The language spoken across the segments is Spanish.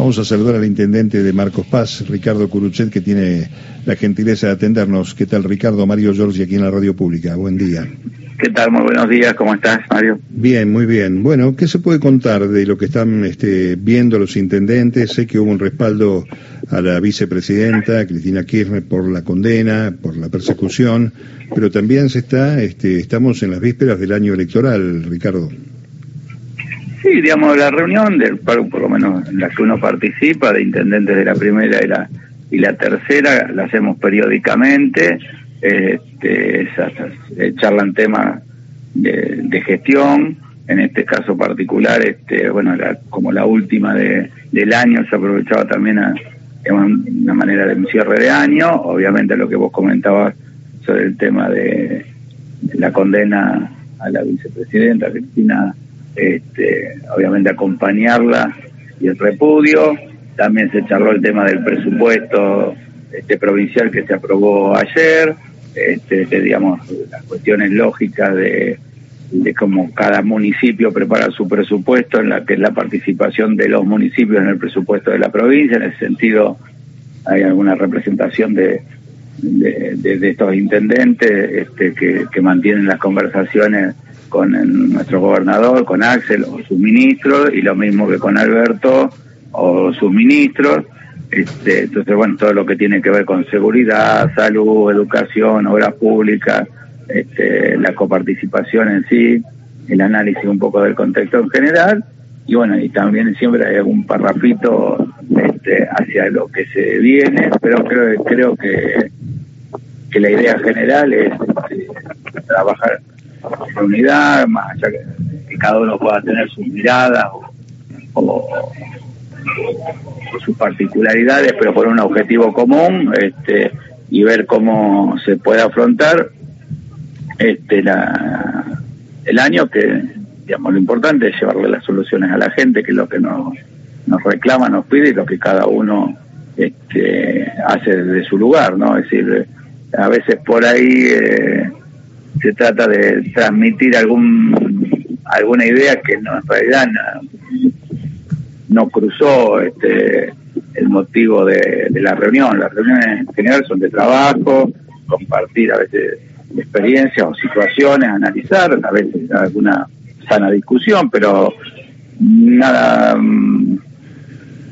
Vamos a saludar al intendente de Marcos Paz, Ricardo Curuchet, que tiene la gentileza de atendernos. ¿Qué tal, Ricardo? Mario Giorgi, aquí en la radio pública. Buen día. ¿Qué tal? Muy buenos días. ¿Cómo estás, Mario? Bien, muy bien. Bueno, ¿qué se puede contar de lo que están este, viendo los intendentes? Sé que hubo un respaldo a la vicepresidenta, Cristina Kirchner, por la condena, por la persecución, pero también se está, este, estamos en las vísperas del año electoral, Ricardo. Sí, digamos, la reunión, del, por lo menos en la que uno participa, de intendentes de la primera y la, y la tercera, la hacemos periódicamente este, eh, charlan temas de, gestión, en este caso particular, este, bueno, como la última de, del año, se aprovechaba también a, una manera de un cierre de año, obviamente lo que vos comentabas sobre el tema de, la condena a la vicepresidenta Cristina, este, obviamente acompañarla y el repudio, también se charló el tema del presupuesto este provincial que se aprobó ayer, este, digamos, las cuestiones lógicas de, cómo cada municipio prepara su presupuesto, en la que es la participación de los municipios en el presupuesto de la provincia. En ese sentido, hay alguna representación de, de, estos intendentes este, que, que, mantienen las conversaciones con nuestro gobernador, con Axel o sus ministros, y lo mismo que con Alberto o sus ministros. Este, entonces, bueno, todo lo que tiene que ver con seguridad, salud, educación, obras públicas, este, la coparticipación en sí, el análisis un poco del contexto en general, y bueno, y también siempre hay algún parrafito este, hacia lo que se viene, pero creo, creo que, que la idea general es este, trabajar en unidad, más allá que, cada uno pueda tener sus miradas o sus particularidades, pero por un objetivo común este, y ver cómo se puede afrontar este, la, el año que, digamos, lo importante es llevarle las soluciones a la gente, que es lo que nos, nos reclama, nos pide y lo que cada uno este, hace desde su lugar, ¿no? Es decir, a veces por ahí eh, se trata de transmitir algún alguna idea que no, en realidad no, cruzó este, el motivo de, la reunión. Las reuniones en general son de trabajo, compartir a veces experiencias o situaciones, analizar, a veces alguna sana discusión, pero nada, mm,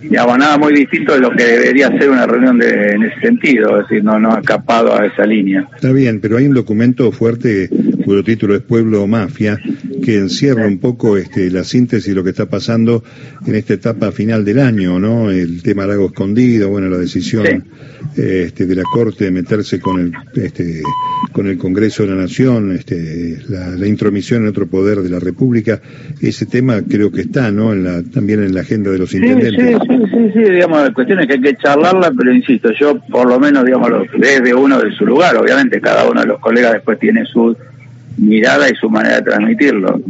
digamos, nada muy distinto de lo que debería ser una reunión de, en ese sentido, es decir, no, no ha escapado a esa línea. Está bien, pero hay un documento fuerte cuyo título es Pueblo o Mafia, que encierra un poco este, la síntesis de lo que está pasando en esta etapa final del año, ¿no? El tema Lago Escondido, bueno, la decisión este, de la Corte de meterse con el, este, con el Congreso de la Nación, este, la, intromisión en otro poder de la República, ese tema creo que está, ¿no? En la, también en la agenda de los intendentes. Sí, sí, sí, sí, digamos, la cuestión es que hay que charlarla, pero insisto, yo por lo menos, digamos, desde uno de su lugar, obviamente cada uno de los colegas después tiene su mirada y su manera de transmitirlo.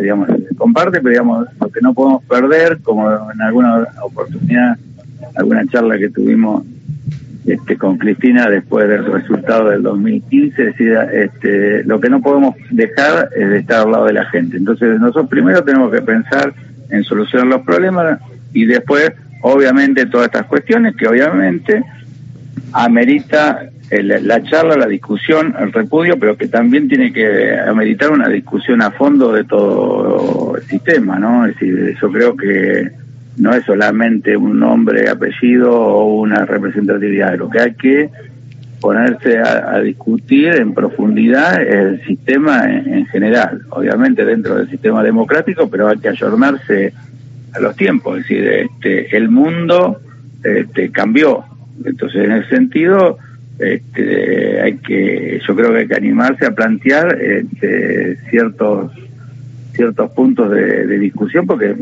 digamos, comparte, pero digamos, lo que no podemos perder, como en alguna oportunidad, alguna charla que tuvimos este, con Cristina después del resultado del 2015, decía, este, lo que no podemos dejar es de estar al lado de la gente. Entonces nosotros primero tenemos que pensar en solucionar los problemas y después, obviamente, todas estas cuestiones que obviamente amerita la charla, la discusión, el repudio, pero que también tiene que ameritar una discusión a fondo de todo el sistema, ¿no? Es decir, yo creo que no es solamente un nombre, apellido o una representatividad, lo que hay que ponerse a, discutir en profundidad el sistema en, general, obviamente dentro del sistema democrático, pero hay que ayornarse a los tiempos, es decir, este, el mundo este, cambió, entonces en ese sentido este, hay que, yo creo que hay que animarse a plantear este, ciertos ciertos puntos de, discusión porque,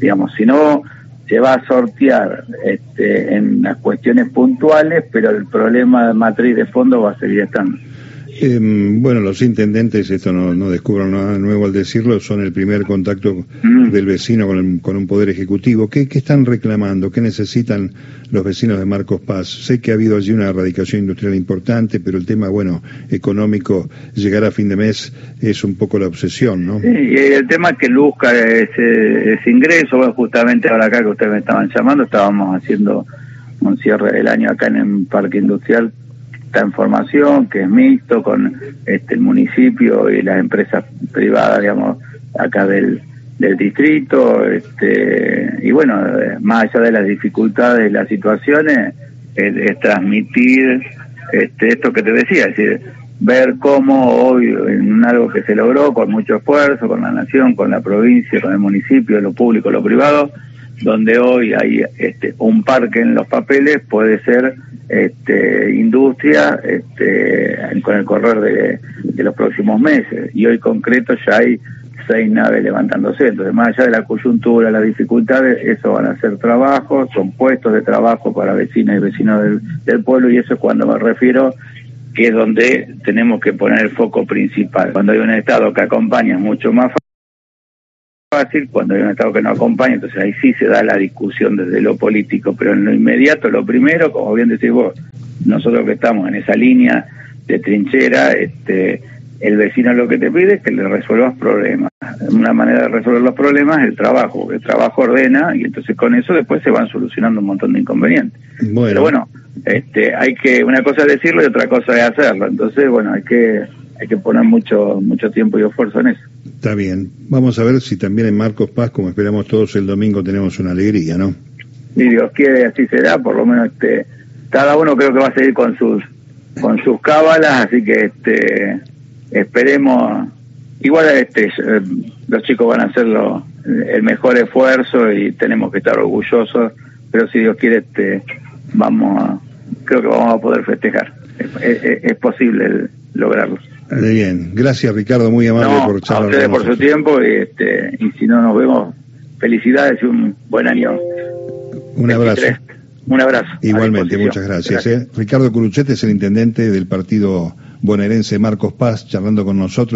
digamos, si no se va a sortear este, en las cuestiones puntuales, pero el problema de matriz de fondo va a seguir estando. Em, bueno, los intendentes, esto no, no, descubro nada nuevo al decirlo, son el primer contacto mm. del vecino con, con, un poder ejecutivo. ¿Qué, ¿Qué, están reclamando? ¿Qué necesitan los vecinos de Marcos Paz? Sé que ha habido allí una erradicación industrial importante, pero el tema, bueno, económico, llegar a fin de mes es un poco la obsesión, ¿no? Sí, y el tema que busca ese, ese ingreso, bueno, justamente ahora acá que ustedes me estaban llamando, estábamos haciendo un cierre del año acá en el Parque Industrial en formación, que es mixto con este, el municipio y las empresas privadas, digamos, acá del, del distrito. Este, y bueno, más allá de las dificultades y las situaciones, es, transmitir este, esto que te decía, es decir, ver cómo hoy en algo que se logró con mucho esfuerzo, con la nación, con la provincia, con el municipio, lo público, lo privado, donde hoy hay este, un parque en los papeles, puede ser este, industria este, con el correr de, los próximos meses. Y hoy concreto ya hay seis naves levantándose. Entonces, más allá de la coyuntura, las dificultades, eso van a ser trabajos, son puestos de trabajo para vecinas y vecinos del, del pueblo y eso es cuando me refiero que es donde tenemos que poner el foco principal. Cuando hay un Estado que acompaña mucho más fácil, cuando hay un Estado que no acompaña, entonces ahí sí se da la discusión desde lo político, pero en lo inmediato, lo primero, como bien decís vos, nosotros que estamos en esa línea de trinchera, este, el vecino lo que te pide es que le resuelvas problemas. Una manera de resolver los problemas es el trabajo, el trabajo ordena y entonces con eso después se van solucionando un montón de inconvenientes. Bueno. Pero bueno, este, hay que, una cosa es decirlo y otra cosa es hacerlo, entonces bueno, hay que, hay que poner mucho, mucho tiempo y esfuerzo en eso. Está bien. Vamos a ver si también en Marcos Paz, como esperamos todos el domingo, tenemos una alegría, ¿no? Si Dios quiere, así será. Por lo menos este, cada uno creo que va a seguir con sus con sus cábalas, así que este esperemos. Igual este eh, los chicos van a hacer el mejor esfuerzo y tenemos que estar orgullosos, pero si Dios quiere, este vamos a, creo que vamos a poder festejar. Es, posible lograrlo. Muy bien, gracias Ricardo, muy amable por charlar. A ustedes por su tiempo y, este, y si no nos vemos, felicidades y un buen año. Un abrazo. Un abrazo. Igualmente, muchas gracias. ¿eh? Ricardo Curuchete es el intendente del partido bonaerense Marcos Paz, charlando con nosotros.